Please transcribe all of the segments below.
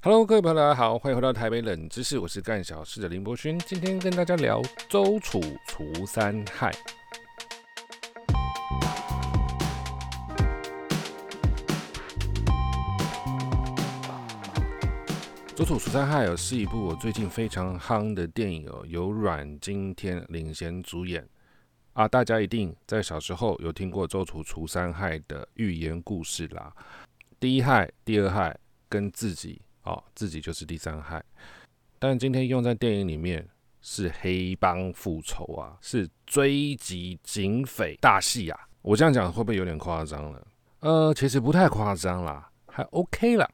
Hello，各位朋友，大家好，欢迎回到台北冷知识，我是干小事的林博勋。今天跟大家聊周楚除三害。周楚除三害哦，是一部我最近非常夯的电影哦，由阮经天领衔主演啊。大家一定在小时候有听过周楚除三害的寓言故事啦。第一害、第二害跟自己。哦，自己就是第三害，但今天用在电影里面是黑帮复仇啊，是追击警匪大戏啊。我这样讲会不会有点夸张了？呃，其实不太夸张啦，还 OK 啦。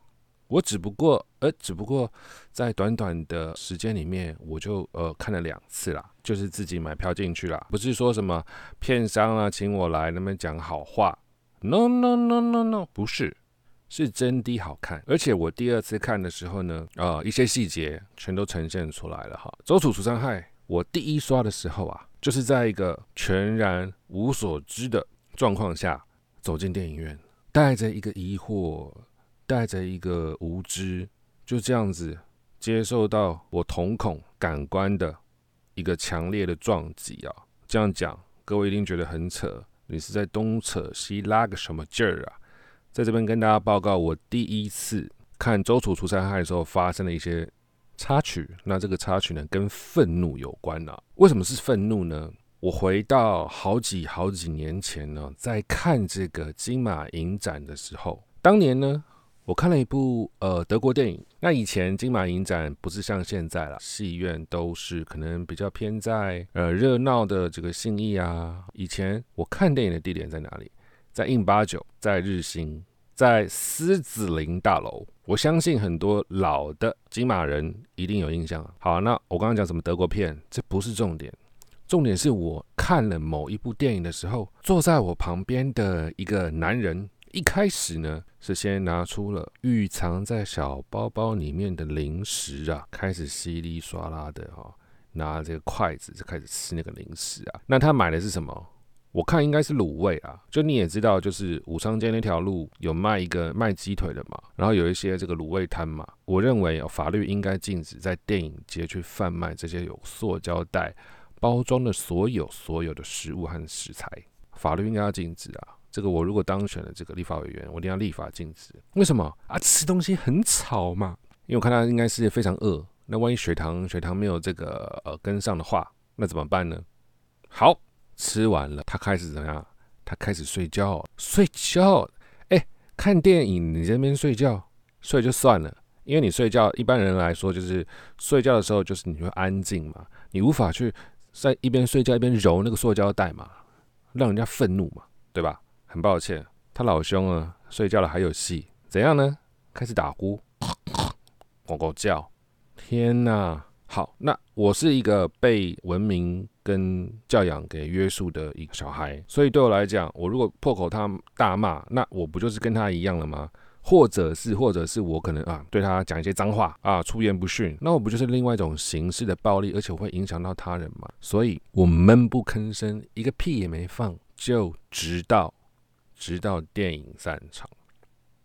我只不过，呃，只不过在短短的时间里面，我就呃看了两次啦，就是自己买票进去啦，不是说什么片商啊请我来那边讲好话。No No No No No，不是。是真的好看，而且我第二次看的时候呢，啊，一些细节全都呈现出来了哈。周楚除三害，我第一刷的时候啊，就是在一个全然无所知的状况下走进电影院，带着一个疑惑，带着一个无知，就这样子接受到我瞳孔感官的一个强烈的撞击啊。这样讲，各位一定觉得很扯，你是在东扯西拉个什么劲儿啊？在这边跟大家报告，我第一次看周楚除三害的时候发生的一些插曲。那这个插曲呢，跟愤怒有关啊。为什么是愤怒呢？我回到好几好几年前呢，在看这个金马影展的时候，当年呢，我看了一部呃德国电影。那以前金马影展不是像现在了，戏院都是可能比较偏在呃热闹的这个信义啊。以前我看电影的地点在哪里？在印八九，在日新，在狮子林大楼，我相信很多老的金马人一定有印象。好，那我刚刚讲什么德国片，这不是重点，重点是我看了某一部电影的时候，坐在我旁边的一个男人，一开始呢是先拿出了预藏在小包包里面的零食啊，开始稀里刷啦的哈，拿这个筷子就开始吃那个零食啊。那他买的是什么？我看应该是卤味啊，就你也知道，就是武昌街那条路有卖一个卖鸡腿的嘛，然后有一些这个卤味摊嘛。我认为，法律应该禁止在电影街去贩卖这些有塑胶袋包装的所有所有的食物和食材，法律应该要禁止啊。这个我如果当选了这个立法委员，我一定要立法禁止。为什么啊？吃东西很吵嘛，因为我看他应该是非常饿，那万一血糖血糖没有这个呃跟上的话，那怎么办呢？好。吃完了，他开始怎样？他开始睡觉，睡觉。哎，看电影，你这边睡觉，睡就算了，因为你睡觉，一般人来说就是睡觉的时候，就是你会安静嘛，你无法去在一边睡觉一边揉那个塑胶袋嘛，让人家愤怒嘛，对吧？很抱歉，他老兄啊，睡觉了还有戏，怎样呢？开始打呼，咕咕叫，天哪！好，那我是一个被文明跟教养给约束的一个小孩，所以对我来讲，我如果破口他大骂，那我不就是跟他一样了吗？或者是，或者是我可能啊对他讲一些脏话啊，出言不逊，那我不就是另外一种形式的暴力，而且我会影响到他人吗？所以我闷不吭声，一个屁也没放，就直到直到电影散场。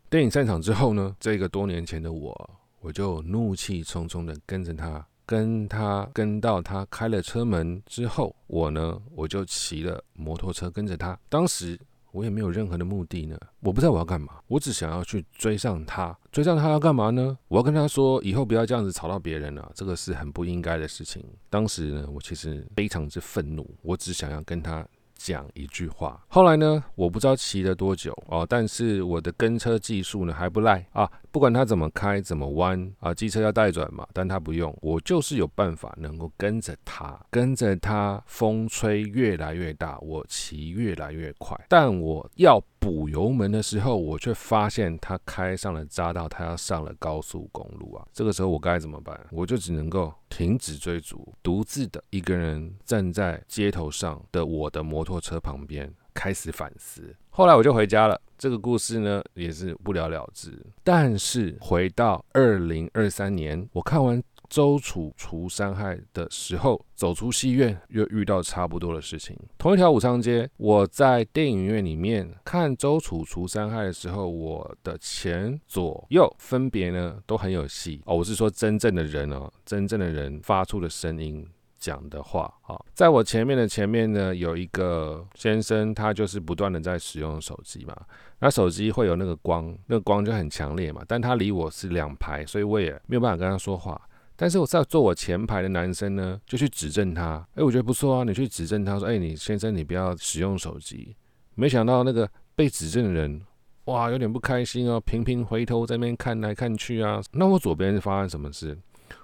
电影散场之后呢，这个多年前的我，我就怒气冲冲的跟着他。跟他跟到他开了车门之后，我呢我就骑了摩托车跟着他。当时我也没有任何的目的呢，我不知道我要干嘛，我只想要去追上他。追上他要干嘛呢？我要跟他说，以后不要这样子吵到别人了，这个是很不应该的事情。当时呢，我其实非常之愤怒，我只想要跟他。讲一句话。后来呢，我不知道骑了多久哦，但是我的跟车技术呢还不赖啊。不管他怎么开怎么弯啊，机车要带转嘛，但他不用，我就是有办法能够跟着他，跟着他，风吹越来越大，我骑越来越快。但我要补油门的时候，我却发现他开上了匝道，他要上了高速公路啊。这个时候我该怎么办？我就只能够。停止追逐，独自的一个人站在街头上的我的摩托车旁边，开始反思。后来我就回家了。这个故事呢，也是不了了之。但是回到二零二三年，我看完周楚除三害的时候，走出戏院又遇到差不多的事情。同一条武昌街，我在电影院里面看周楚除三害的时候，我的前左右分别呢都很有戏哦。我是说真正的人哦，真正的人发出的声音。讲的话啊，在我前面的前面呢，有一个先生，他就是不断的在使用手机嘛。那手机会有那个光，那个光就很强烈嘛。但他离我是两排，所以我也没有办法跟他说话。但是我在坐我前排的男生呢，就去指正他，哎，我觉得不错啊，你去指正他说，哎，你先生你不要使用手机。没想到那个被指正的人，哇，有点不开心哦，频频回头在那边看来看去啊。那我左边是发生什么事？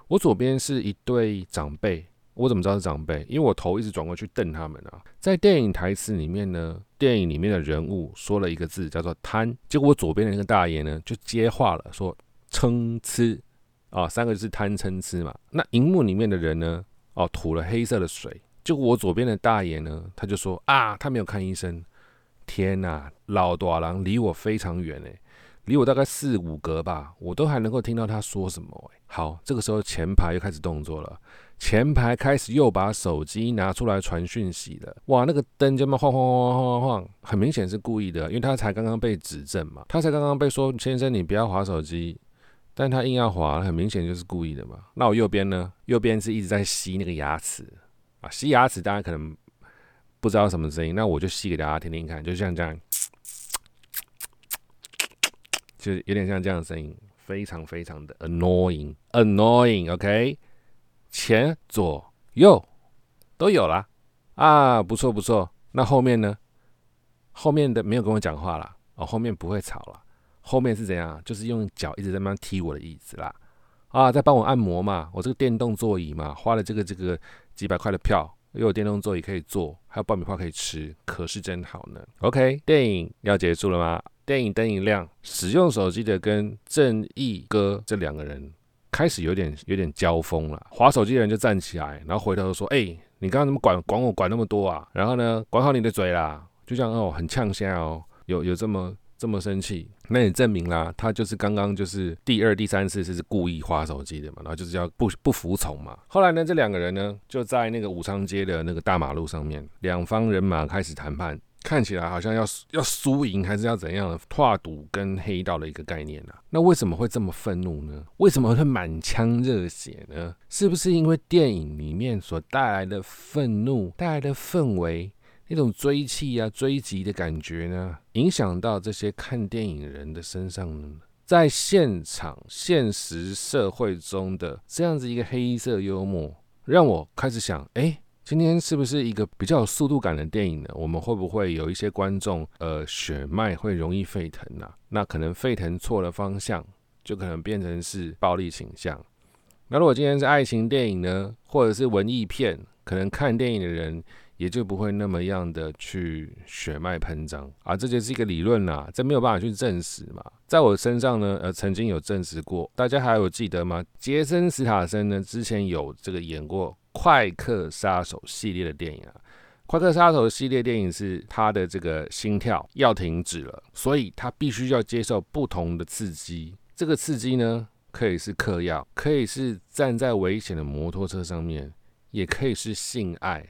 我左边是一对长辈。我怎么知道是长辈？因为我头一直转过去瞪他们啊。在电影台词里面呢，电影里面的人物说了一个字叫做“贪”，结果我左边的那个大爷呢就接话了，说“称吃”啊，三个字“贪嗔痴”嘛。那荧幕里面的人呢，哦，吐了黑色的水。结果我左边的大爷呢，他就说啊，他没有看医生。天呐，老大郎离我非常远诶。离我大概四五格吧，我都还能够听到他说什么。好，这个时候前排又开始动作了，前排开始又把手机拿出来传讯息了。哇，那个灯就那么晃晃晃晃晃晃，很明显是故意的，因为他才刚刚被指正嘛，他才刚刚被说先生你不要划手机，但他硬要滑，很明显就是故意的嘛。那我右边呢？右边是一直在吸那个牙齿啊，吸牙齿，大家可能不知道什么声音，那我就吸给大家听听看，就像这样。就有点像这样的声音，非常非常的 annoying，annoying，OK，前左右都有了啊，不错不错。那后面呢？后面的没有跟我讲话了哦，后面不会吵了。后面是怎样？就是用脚一直在那踢我的椅子啦，啊，在帮我按摩嘛。我这个电动座椅嘛，花了这个这个几百块的票，又有电动座椅可以坐，还有爆米花可以吃，可是真好呢。OK，电影要结束了吗？电影灯一亮，使用手机的跟正义哥这两个人开始有点有点交锋了。划手机的人就站起来，然后回头说：“哎，你刚刚怎么管管我管那么多啊？然后呢，管好你的嘴啦！”就这样哦，很呛下哦，有有这么这么生气，那也证明啦，他就是刚刚就是第二、第三次是故意划手机的嘛，然后就是要不不服从嘛。后来呢，这两个人呢就在那个武昌街的那个大马路上面，两方人马开始谈判。看起来好像要要输赢还是要怎样的跨赌跟黑道的一个概念啊？那为什么会这么愤怒呢？为什么会满腔热血呢？是不是因为电影里面所带来的愤怒带来的氛围，那种追气啊、追击的感觉呢，影响到这些看电影人的身上呢？在现场现实社会中的这样子一个黑色幽默，让我开始想，哎。今天是不是一个比较有速度感的电影呢？我们会不会有一些观众，呃，血脉会容易沸腾呢？那可能沸腾错了方向，就可能变成是暴力倾向。那如果今天是爱情电影呢，或者是文艺片，可能看电影的人也就不会那么样的去血脉喷张啊。这就是一个理论啦，这没有办法去证实嘛。在我身上呢，呃，曾经有证实过。大家还有记得吗？杰森·斯塔森呢，之前有这个演过。快客杀手系列的电影啊，快客杀手系列电影是他的这个心跳要停止了，所以他必须要接受不同的刺激。这个刺激呢，可以是嗑药，可以是站在危险的摩托车上面，也可以是性爱，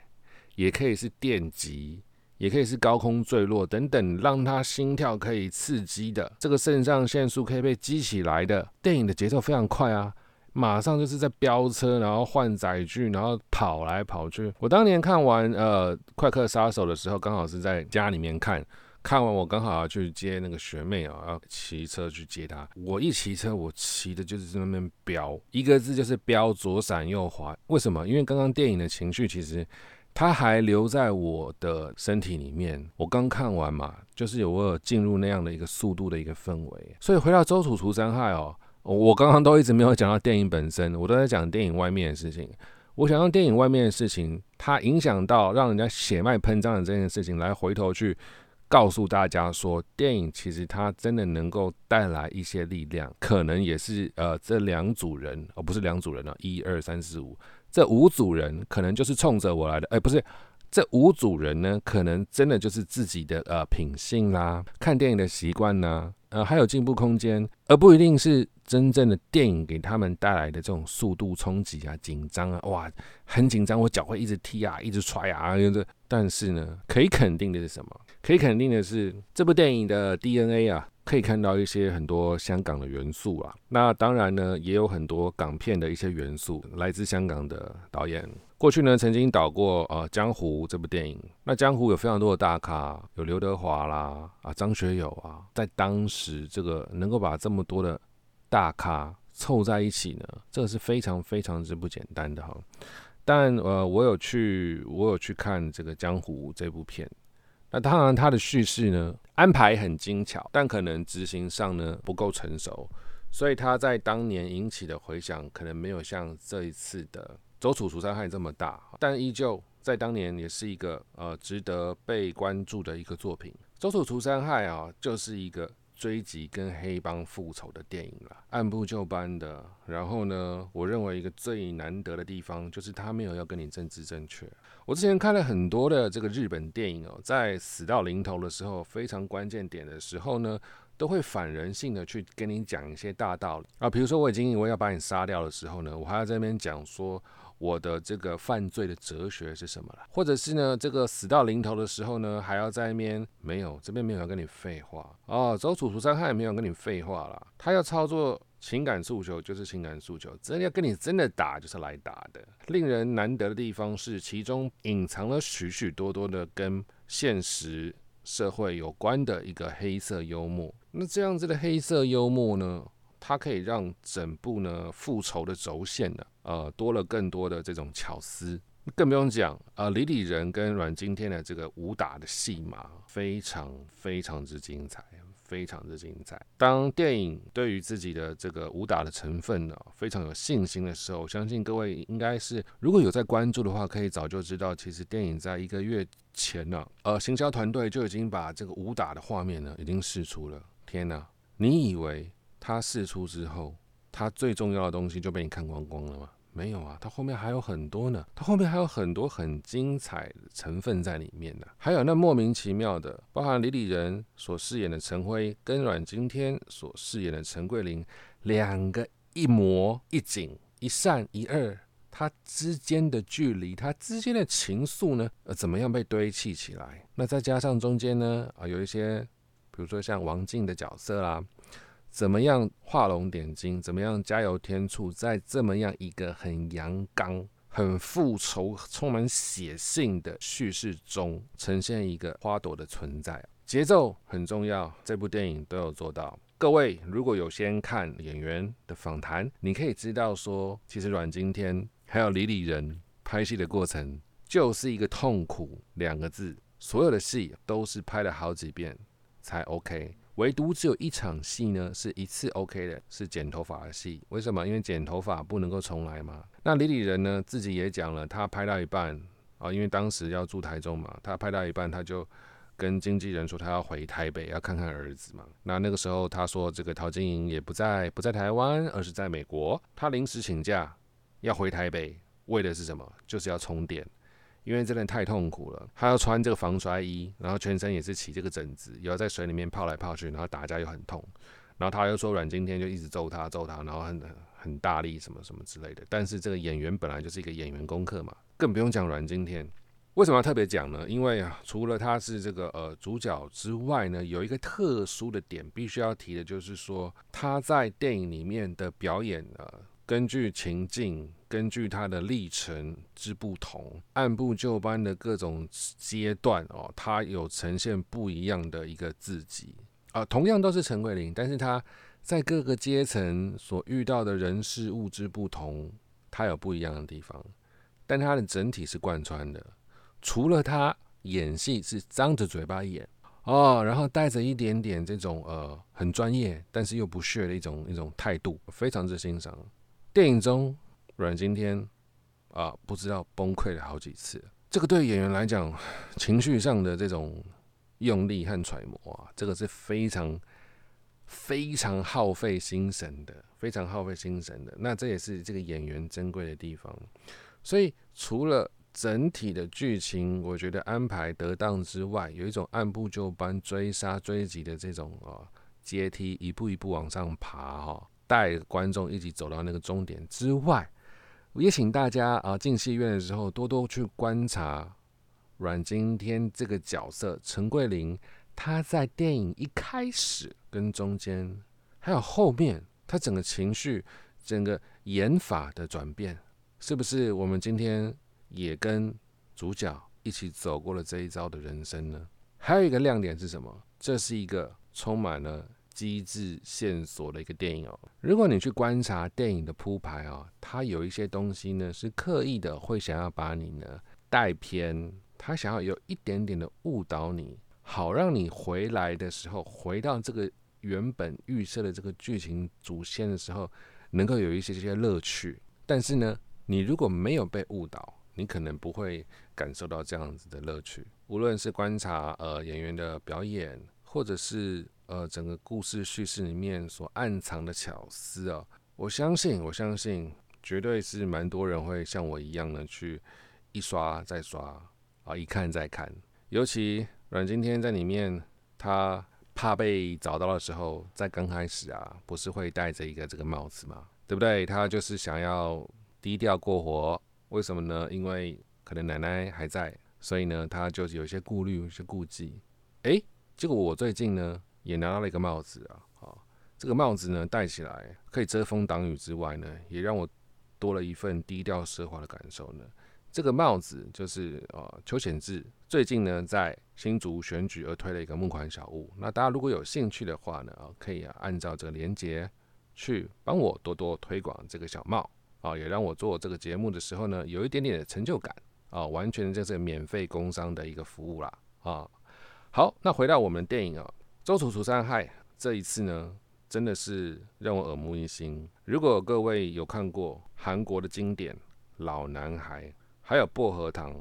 也可以是电击，也可以是高空坠落等等，让他心跳可以刺激的，这个肾上腺素可以被激起来的。电影的节奏非常快啊。马上就是在飙车，然后换载具，然后跑来跑去。我当年看完呃《快客杀手》的时候，刚好是在家里面看，看完我刚好要去接那个学妹啊，要骑车去接她。我一骑车，我骑的就是在那边飙，一个字就是飙，左闪右滑。为什么？因为刚刚电影的情绪其实它还留在我的身体里面。我刚看完嘛，就是有我有进入那样的一个速度的一个氛围。所以回到周楚除三害哦。我刚刚都一直没有讲到电影本身，我都在讲电影外面的事情。我想用电影外面的事情，它影响到让人家血脉喷张的这件事情，来回头去告诉大家说，电影其实它真的能够带来一些力量，可能也是呃这两组人，而不是两组人啊，一二三四五，这五组人可能就是冲着我来的，哎，不是。这五组人呢，可能真的就是自己的呃品性啦，看电影的习惯呢，呃还有进步空间，而不一定是真正的电影给他们带来的这种速度冲击啊、紧张啊，哇，很紧张，我脚会一直踢啊、一直踹啊，这。但是呢，可以肯定的是什么？可以肯定的是，这部电影的 DNA 啊。可以看到一些很多香港的元素啊，那当然呢，也有很多港片的一些元素，来自香港的导演。过去呢，曾经导过呃《江湖》这部电影。那《江湖》有非常多的大咖，有刘德华啦，啊张学友啊，在当时这个能够把这么多的大咖凑在一起呢，这个是非常非常之不简单的哈。但呃，我有去，我有去看这个《江湖》这部片。那当然，它的叙事呢安排很精巧，但可能执行上呢不够成熟，所以它在当年引起的回响可能没有像这一次的《周楚除三害》这么大，但依旧在当年也是一个呃值得被关注的一个作品。《周楚除三害》啊，就是一个。追击跟黑帮复仇的电影了，按部就班的。然后呢，我认为一个最难得的地方就是他没有要跟你政治正确。我之前看了很多的这个日本电影哦，在死到临头的时候，非常关键点的时候呢，都会反人性的去跟你讲一些大道理啊。比如说我已经以为要把你杀掉的时候呢，我还要在那边讲说。我的这个犯罪的哲学是什么了？或者是呢，这个死到临头的时候呢，还要在那边没有这边没有人跟你废话哦，走楚除三害没有跟你废话了。他要操作情感诉求就是情感诉求，真的要跟你真的打就是来打的。令人难得的地方是，其中隐藏了许许多多的跟现实社会有关的一个黑色幽默。那这样子的黑色幽默呢？它可以让整部呢复仇的轴线呢，呃，多了更多的这种巧思，更不用讲，呃，李李仁跟阮经天的这个武打的戏码非常非常之精彩，非常的精彩。当电影对于自己的这个武打的成分呢非常有信心的时候，我相信各位应该是如果有在关注的话，可以早就知道，其实电影在一个月前呢，呃，行销团队就已经把这个武打的画面呢已经试出了。天哪，你以为？他试出之后，他最重要的东西就被你看光光了吗？没有啊，他后面还有很多呢，他后面还有很多很精彩的成分在里面呢。还有那莫名其妙的，包含李李仁所饰演的陈辉跟阮经天所饰演的陈桂林两个一模一景一善一恶，他之间的距离，他之间的情愫呢，呃，怎么样被堆砌起来？那再加上中间呢，啊，有一些，比如说像王静的角色啦。怎么样画龙点睛？怎么样加油添醋？在这么样一个很阳刚、很复仇、充满血性的叙事中，呈现一个花朵的存在。节奏很重要，这部电影都有做到。各位如果有先看演员的访谈，你可以知道说，其实阮经天还有李李仁拍戏的过程就是一个痛苦两个字。所有的戏都是拍了好几遍才 OK。唯独只有一场戏呢，是一次 OK 的，是剪头发的戏。为什么？因为剪头发不能够重来嘛。那李李仁呢，自己也讲了，他拍到一半啊，因为当时要住台中嘛，他拍到一半，他就跟经纪人说他要回台北，要看看儿子嘛。那那个时候他说，这个陶晶莹也不在，不在台湾，而是在美国，他临时请假要回台北，为的是什么？就是要充电。因为真的太痛苦了，他要穿这个防摔衣，然后全身也是起这个疹子，也要在水里面泡来泡去，然后打架又很痛，然后他又说阮经天就一直揍他揍他，然后很很大力什么什么之类的。但是这个演员本来就是一个演员功课嘛，更不用讲阮经天。为什么要特别讲呢？因为啊，除了他是这个呃主角之外呢，有一个特殊的点必须要提的，就是说他在电影里面的表演呢。根据情境，根据他的历程之不同，按部就班的各种阶段哦，他有呈现不一样的一个自己啊。同样都是陈桂林，但是他在各个阶层所遇到的人事物之不同，他有不一样的地方，但他的整体是贯穿的。除了他演戏是张着嘴巴演哦，然后带着一点点这种呃很专业，但是又不屑的一种一种态度，非常之欣赏。电影中，阮经天啊，不知道崩溃了好几次。这个对演员来讲，情绪上的这种用力和揣摩啊，这个是非常非常耗费心神的，非常耗费心神的。那这也是这个演员珍贵的地方。所以，除了整体的剧情，我觉得安排得当之外，有一种按部就班、追杀追击的这种啊。阶梯一步一步往上爬哈，带观众一起走到那个终点之外，也请大家啊进戏院的时候多多去观察阮经天这个角色陈桂林，他在电影一开始跟中间，还有后面，他整个情绪、整个演法的转变，是不是我们今天也跟主角一起走过了这一遭的人生呢？还有一个亮点是什么？这是一个充满了机智线索的一个电影哦。如果你去观察电影的铺排哦，它有一些东西呢是刻意的，会想要把你呢带偏，他想要有一点点的误导你，好让你回来的时候，回到这个原本预设的这个剧情主线的时候，能够有一些这些乐趣。但是呢，你如果没有被误导，你可能不会感受到这样子的乐趣。无论是观察呃演员的表演，或者是呃整个故事叙事里面所暗藏的巧思啊，我相信，我相信绝对是蛮多人会像我一样的去一刷再刷啊，一看再看。尤其阮经天在里面，他怕被找到的时候，在刚开始啊，不是会戴着一个这个帽子嘛，对不对？他就是想要低调过活。为什么呢？因为可能奶奶还在，所以呢，他就有些顾虑、有些顾忌。诶，结果我最近呢，也拿到了一个帽子啊，啊，这个帽子呢，戴起来可以遮风挡雨之外呢，也让我多了一份低调奢华的感受呢。这个帽子就是呃邱显志最近呢在新竹选举而推了一个募款小物。那大家如果有兴趣的话呢，啊，可以啊按照这个链接去帮我多多推广这个小帽。啊，也让我做这个节目的时候呢，有一点点的成就感啊，完全就是免费工商的一个服务啦啊。好，那回到我们电影啊，《周楚除三害》这一次呢，真的是让我耳目一新。如果各位有看过韩国的经典《老男孩》，还有《薄荷糖》，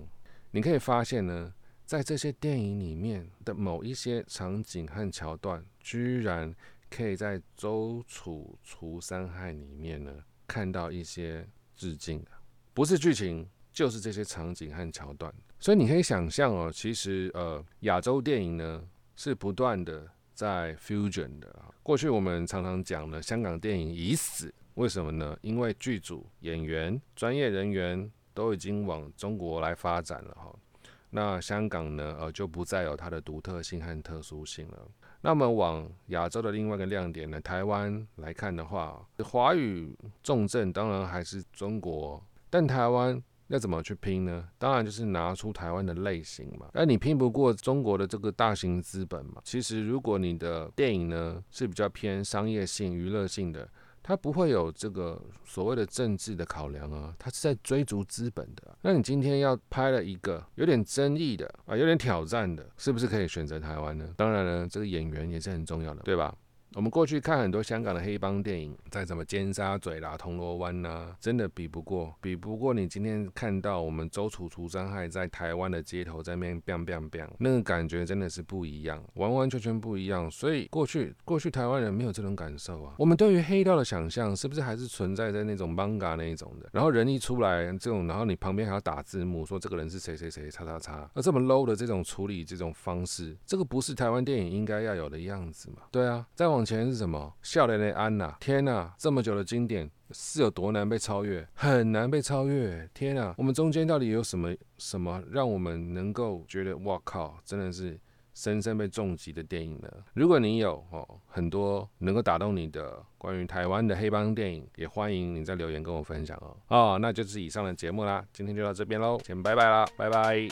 你可以发现呢，在这些电影里面的某一些场景和桥段，居然可以在《周楚除三害》里面呢。看到一些致敬，不是剧情，就是这些场景和桥段。所以你可以想象哦，其实呃，亚洲电影呢是不断的在 fusion 的。过去我们常常讲的香港电影已死，为什么呢？因为剧组、演员、专业人员都已经往中国来发展了哈。那香港呢，呃，就不再有它的独特性和特殊性了。那么往亚洲的另外一个亮点呢，台湾来看的话，华语重镇当然还是中国，但台湾要怎么去拼呢？当然就是拿出台湾的类型嘛。而你拼不过中国的这个大型资本嘛。其实如果你的电影呢是比较偏商业性、娱乐性的。他不会有这个所谓的政治的考量啊，他是在追逐资本的。那你今天要拍了一个有点争议的啊，有点挑战的，是不是可以选择台湾呢？当然了，这个演员也是很重要的，对吧？我们过去看很多香港的黑帮电影，在什么尖沙咀啦、铜锣湾呐，真的比不过，比不过你今天看到我们周楚除伤害在台湾的街头在那边 bang bang bang，那个感觉真的是不一样，完完全全不一样。所以过去过去台湾人没有这种感受啊。我们对于黑道的想象是不是还是存在在那种 manga 那一种的？然后人一出来这种，然后你旁边还要打字幕说这个人是谁谁谁叉叉叉，而这么 low 的这种处理这种方式，这个不是台湾电影应该要有的样子嘛？对啊，再往 往。前是什么？笑脸的安呐！天呐，这么久的经典是有多难被超越？很难被超越！天呐，我们中间到底有什么什么让我们能够觉得哇靠，真的是深深被重击的电影呢？如果你有哦很多能够打动你的关于台湾的黑帮电影，也欢迎你在留言跟我分享哦。哦，那就是以上的节目啦，今天就到这边喽，先拜拜啦，拜拜。